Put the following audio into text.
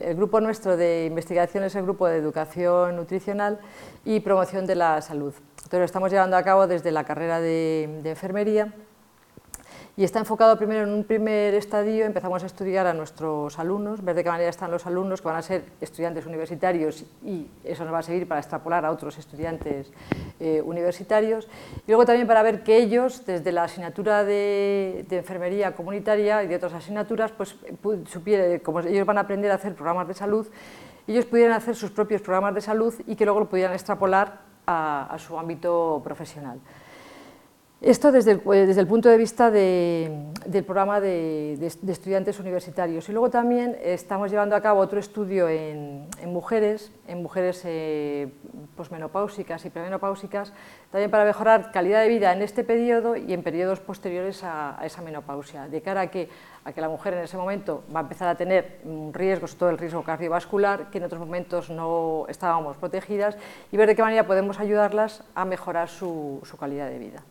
El grupo nuestro de investigación es el grupo de educación nutricional y promoción de la salud. Entonces lo estamos llevando a cabo desde la carrera de, enfermería y está enfocado primero en un primer estadio, empezamos a estudiar a nuestros alumnos, ver de qué manera están los alumnos que van a ser estudiantes universitarios y eso nos va a servir para extrapolar a otros estudiantes eh, universitarios. Y luego también para ver que ellos, desde la asignatura de, enfermería comunitaria y de otras asignaturas, pues supiera, como ellos van a aprender a hacer programas de salud, ellos pudieran hacer sus propios programas de salud y que luego lo pudieran extrapolar a su ámbito profesional. Esto desde el, eh, desde el, punto de vista del programa de, estudiantes universitarios. Y luego también estamos llevando a cabo otro estudio en, mujeres, en mujeres eh, posmenopáusicas y premenopáusicas, también para mejorar calidad de vida en este periodo y en periodos posteriores a, esa menopausia, de cara a que, a que la mujer en ese momento va a empezar a tener riesgos, todo el riesgo cardiovascular, que en otros momentos no estábamos protegidas, y ver de qué manera podemos ayudarlas a mejorar su calidad de vida.